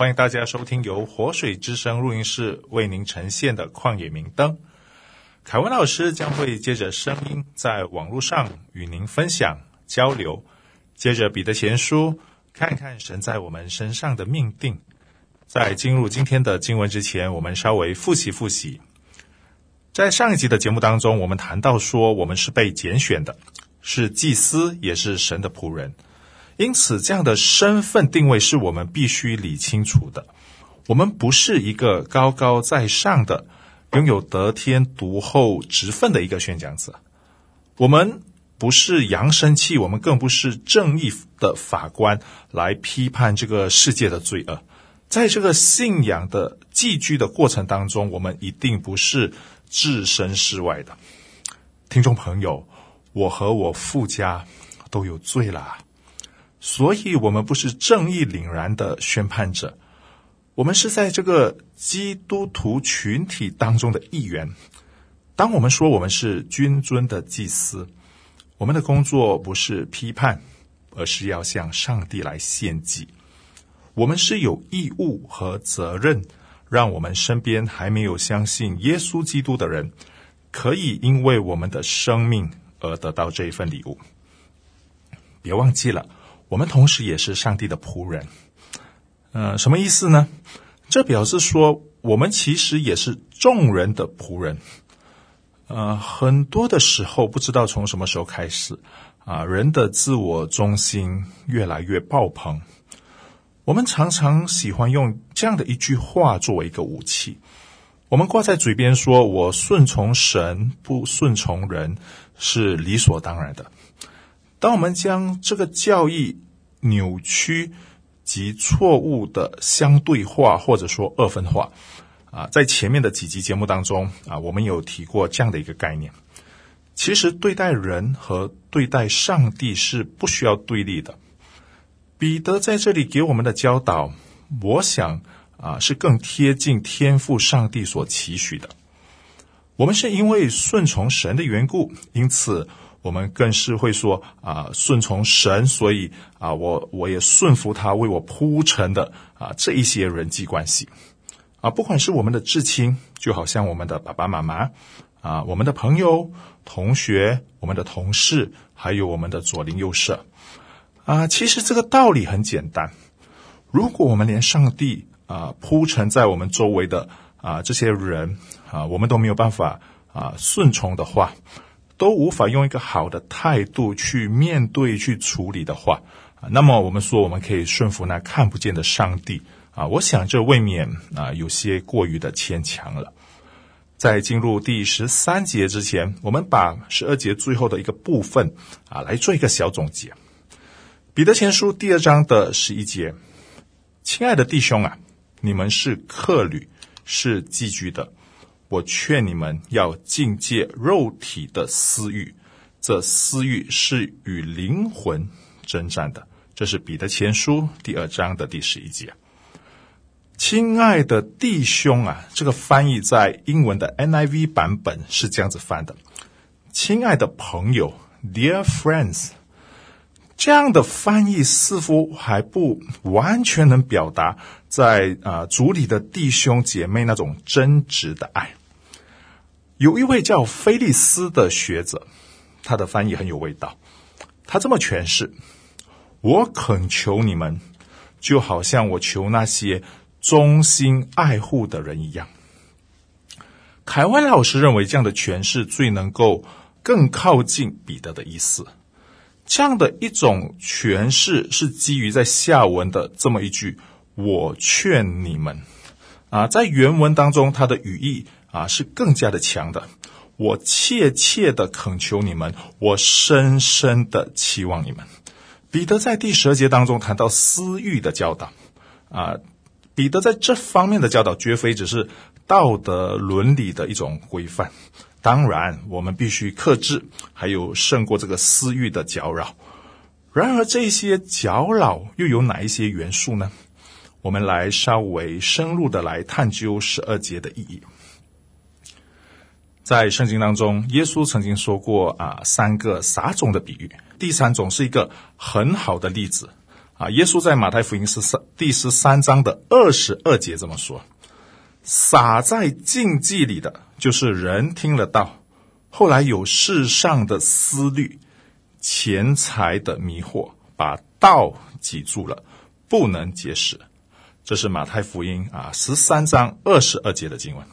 欢迎大家收听由活水之声录音室为您呈现的《旷野明灯》。凯文老师将会借着声音在网络上与您分享交流，接着彼得前书，看看神在我们身上的命定。在进入今天的经文之前，我们稍微复习复习。在上一集的节目当中，我们谈到说，我们是被拣选的，是祭司，也是神的仆人。因此，这样的身份定位是我们必须理清楚的。我们不是一个高高在上的、拥有得天独厚职分的一个宣讲者。我们不是扬声器，我们更不是正义的法官来批判这个世界的罪恶。在这个信仰的寄居的过程当中，我们一定不是置身事外的。听众朋友，我和我父家都有罪了。所以，我们不是正义凛然的宣判者，我们是在这个基督徒群体当中的一员。当我们说我们是君尊的祭司，我们的工作不是批判，而是要向上帝来献祭。我们是有义务和责任，让我们身边还没有相信耶稣基督的人，可以因为我们的生命而得到这一份礼物。别忘记了。我们同时也是上帝的仆人，呃，什么意思呢？这表示说，我们其实也是众人的仆人。呃，很多的时候，不知道从什么时候开始，啊、人的自我中心越来越爆棚。我们常常喜欢用这样的一句话作为一个武器，我们挂在嘴边说：“我顺从神，不顺从人，是理所当然的。”当我们将这个教义扭曲及错误的相对化，或者说二分化，啊，在前面的几集节目当中啊，我们有提过这样的一个概念。其实对待人和对待上帝是不需要对立的。彼得在这里给我们的教导，我想啊，是更贴近天赋上帝所期许的。我们是因为顺从神的缘故，因此。我们更是会说啊，顺从神，所以啊，我我也顺服他为我铺陈的啊这一些人际关系啊，不管是我们的至亲，就好像我们的爸爸妈妈啊，我们的朋友、同学、我们的同事，还有我们的左邻右舍啊，其实这个道理很简单。如果我们连上帝啊铺陈在我们周围的啊这些人啊，我们都没有办法啊顺从的话。都无法用一个好的态度去面对、去处理的话，那么我们说我们可以顺服那看不见的上帝啊，我想这未免啊有些过于的牵强了。在进入第十三节之前，我们把十二节最后的一个部分啊来做一个小总结。彼得前书第二章的十一节，亲爱的弟兄啊，你们是客旅，是寄居的。我劝你们要禁戒肉体的私欲，这私欲是与灵魂争战的。这是彼得前书第二章的第十一节。亲爱的弟兄啊，这个翻译在英文的 NIV 版本是这样子翻的：亲爱的朋友，Dear friends。这样的翻译似乎还不完全能表达在啊主里的弟兄姐妹那种真挚的爱。有一位叫菲利斯的学者，他的翻译很有味道。他这么诠释：“我恳求你们，就好像我求那些忠心爱护的人一样。”凯文老师认为这样的诠释最能够更靠近彼得的意思。这样的一种诠释是基于在下文的这么一句：“我劝你们。”啊，在原文当中，它的语义。啊，是更加的强的。我切切的恳求你们，我深深的期望你们。彼得在第十二节当中谈到私欲的教导，啊，彼得在这方面的教导绝非只是道德伦理的一种规范。当然，我们必须克制，还有胜过这个私欲的搅扰。然而，这些搅扰又有哪一些元素呢？我们来稍微深入的来探究十二节的意义。在圣经当中，耶稣曾经说过啊，三个撒种的比喻。第三种是一个很好的例子啊。耶稣在马太福音十三第十三章的二十二节这么说。撒在荆棘里的，就是人听了道，后来有世上的思虑、钱财的迷惑，把道挤住了，不能结实。这是马太福音啊十三章二十二节的经文。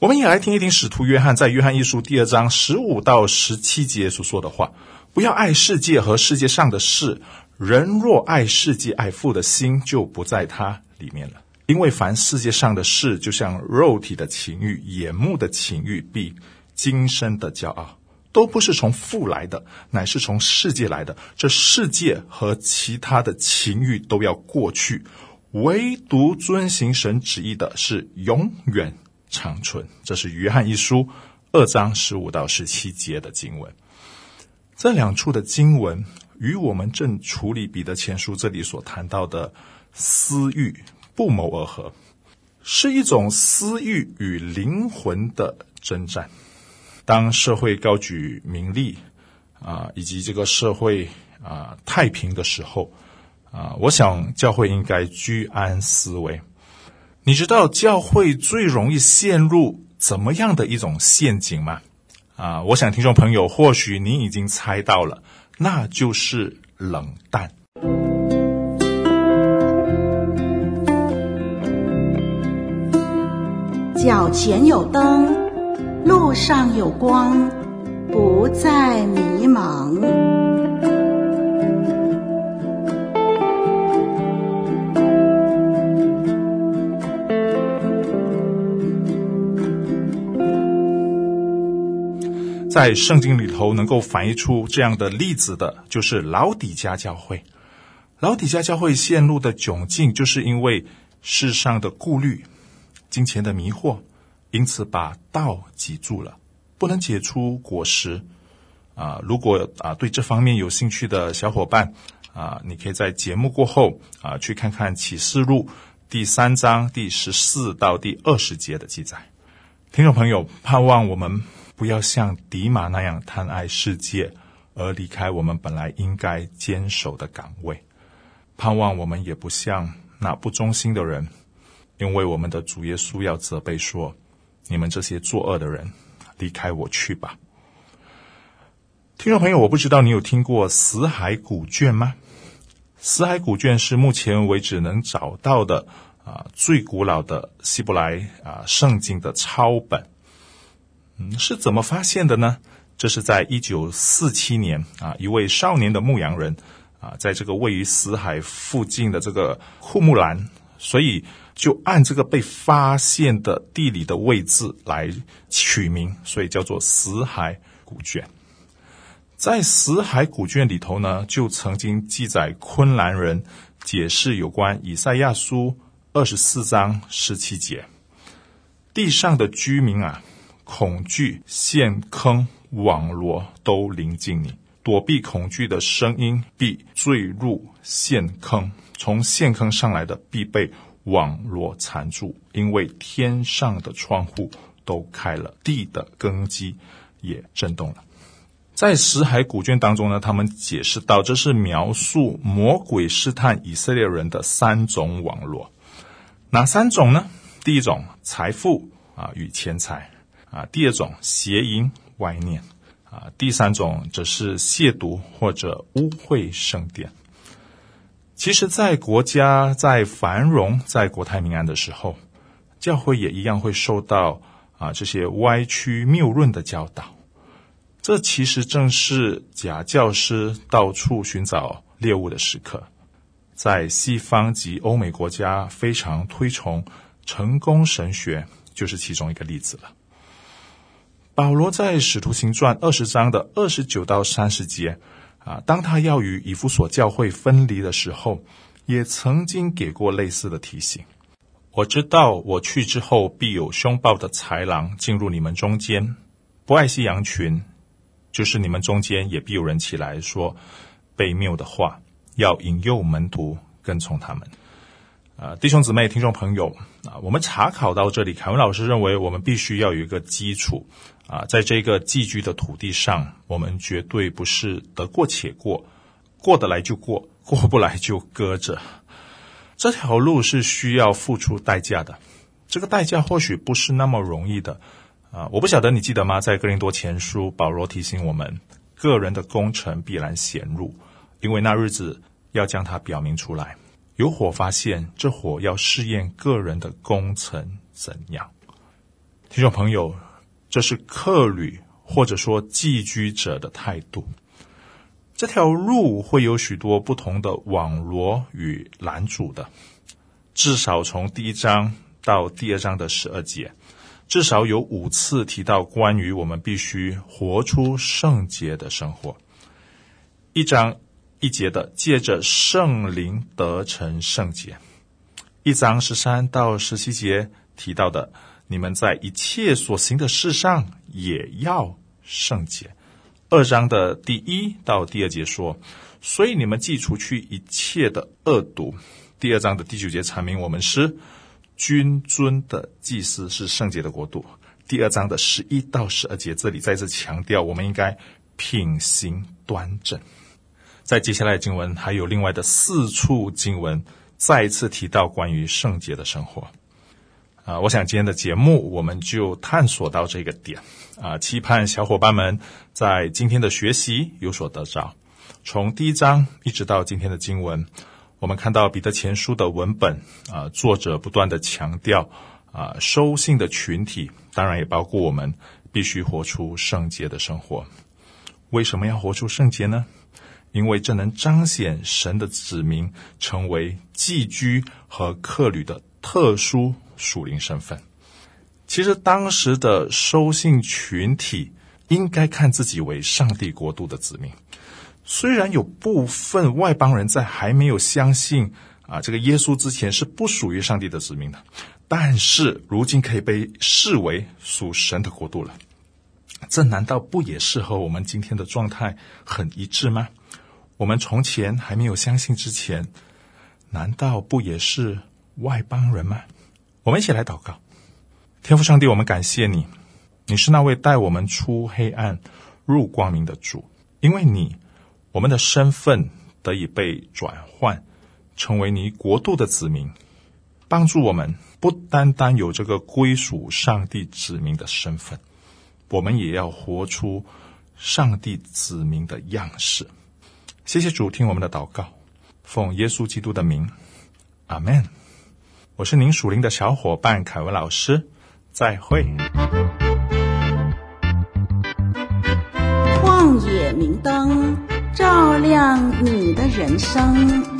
我们也来听一听使徒约翰在约翰一书第二章十五到十七节所说的话：不要爱世界和世界上的事，人若爱世界，爱父的心就不在他里面了。因为凡世界上的事，就像肉体的情欲、眼目的情欲，并今生的骄傲，都不是从父来的，乃是从世界来的。这世界和其他的情欲都要过去，唯独遵行神旨意的是永远长存。这是约翰一书二章十五到十七节的经文。这两处的经文与我们正处理彼得前书这里所谈到的私欲。不谋而合，是一种私欲与灵魂的征战。当社会高举名利啊，以及这个社会啊太平的时候啊，我想教会应该居安思危。你知道教会最容易陷入怎么样的一种陷阱吗？啊，我想听众朋友或许你已经猜到了，那就是冷淡。脚前有灯，路上有光，不再迷茫。在圣经里头，能够反映出这样的例子的，就是老底嘉教会。老底嘉教会陷入的窘境，就是因为世上的顾虑。金钱的迷惑，因此把道挤住了，不能结出果实。啊，如果啊对这方面有兴趣的小伙伴啊，你可以在节目过后啊去看看启示录第三章第十四到第二十节的记载。听众朋友，盼望我们不要像迪马那样贪爱世界，而离开我们本来应该坚守的岗位。盼望我们也不像那不忠心的人。因为我们的主耶稣要责备说：“你们这些作恶的人，离开我去吧。”听众朋友，我不知道你有听过死海古卷吗？死海古卷是目前为止能找到的啊最古老的希伯来啊圣经的抄本。嗯，是怎么发现的呢？这是在一九四七年啊，一位少年的牧羊人啊，在这个位于死海附近的这个库木兰，所以。就按这个被发现的地理的位置来取名，所以叫做死海古卷。在死海古卷里头呢，就曾经记载昆兰人解释有关以赛亚书二十四章十七节：地上的居民啊，恐惧陷坑网罗都临近你，躲避恐惧的声音必坠入陷坑，从陷坑上来的必被。网罗缠住，因为天上的窗户都开了，地的根基也震动了。在死海古卷当中呢，他们解释到，这是描述魔鬼试探以色列人的三种网罗。哪三种呢？第一种财富啊与钱财啊，第二种邪淫歪念啊，第三种则是亵渎或者污秽圣殿。其实，在国家在繁荣、在国泰民安的时候，教会也一样会受到啊这些歪曲谬论的教导。这其实正是假教师到处寻找猎物的时刻。在西方及欧美国家非常推崇成功神学，就是其中一个例子了。保罗在《使徒行传》二十章的二十九到三十节。啊，当他要与以弗所教会分离的时候，也曾经给过类似的提醒。我知道我去之后，必有凶暴的豺狼进入你们中间，不爱惜羊群。就是你们中间也必有人起来说悖谬的话，要引诱门徒跟从他们。啊，弟兄姊妹、听众朋友啊，我们查考到这里，凯文老师认为我们必须要有一个基础啊，在这个寄居的土地上，我们绝对不是得过且过，过得来就过，过不来就搁着。这条路是需要付出代价的，这个代价或许不是那么容易的啊！我不晓得你记得吗？在哥林多前书，保罗提醒我们，个人的工程必然显露，因为那日子要将它表明出来。有火发现，这火要试验个人的工程怎样。听众朋友，这是客旅或者说寄居者的态度。这条路会有许多不同的网罗与拦阻的，至少从第一章到第二章的十二节，至少有五次提到关于我们必须活出圣洁的生活。一章一节的借着圣灵得成圣洁，一章十三到十七节提到的，你们在一切所行的事上也要圣洁。二章的第一到第二节说，所以你们既除去一切的恶毒。第二章的第九节阐明我们是君尊的祭司，是圣洁的国度。第二章的十一到十二节，这里再次强调我们应该品行端正。在接下来的经文还有另外的四处经文，再一次提到关于圣洁的生活。啊，我想今天的节目我们就探索到这个点啊，期盼小伙伴们在今天的学习有所得着。从第一章一直到今天的经文，我们看到彼得前书的文本啊，作者不断的强调啊，收信的群体当然也包括我们，必须活出圣洁的生活。为什么要活出圣洁呢？因为这能彰显神的子民成为寄居和客旅的特殊属灵身份，其实当时的收信群体应该看自己为上帝国度的子民。虽然有部分外邦人在还没有相信啊这个耶稣之前是不属于上帝的子民的，但是如今可以被视为属神的国度了。这难道不也是和我们今天的状态很一致吗？我们从前还没有相信之前，难道不也是外邦人吗？我们一起来祷告，天父上帝，我们感谢你，你是那位带我们出黑暗入光明的主。因为你，我们的身份得以被转换，成为你国度的子民，帮助我们不单单有这个归属上帝子民的身份，我们也要活出上帝子民的样式。谢谢主，听我们的祷告，奉耶稣基督的名，阿门。我是您属灵的小伙伴凯文老师，再会。旷野明灯，照亮你的人生。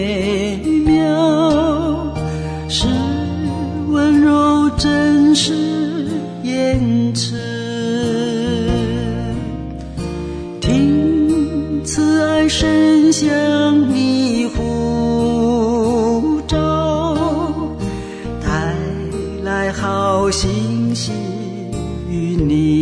真是言辞。听慈爱神像你呼召，带来好信息与你。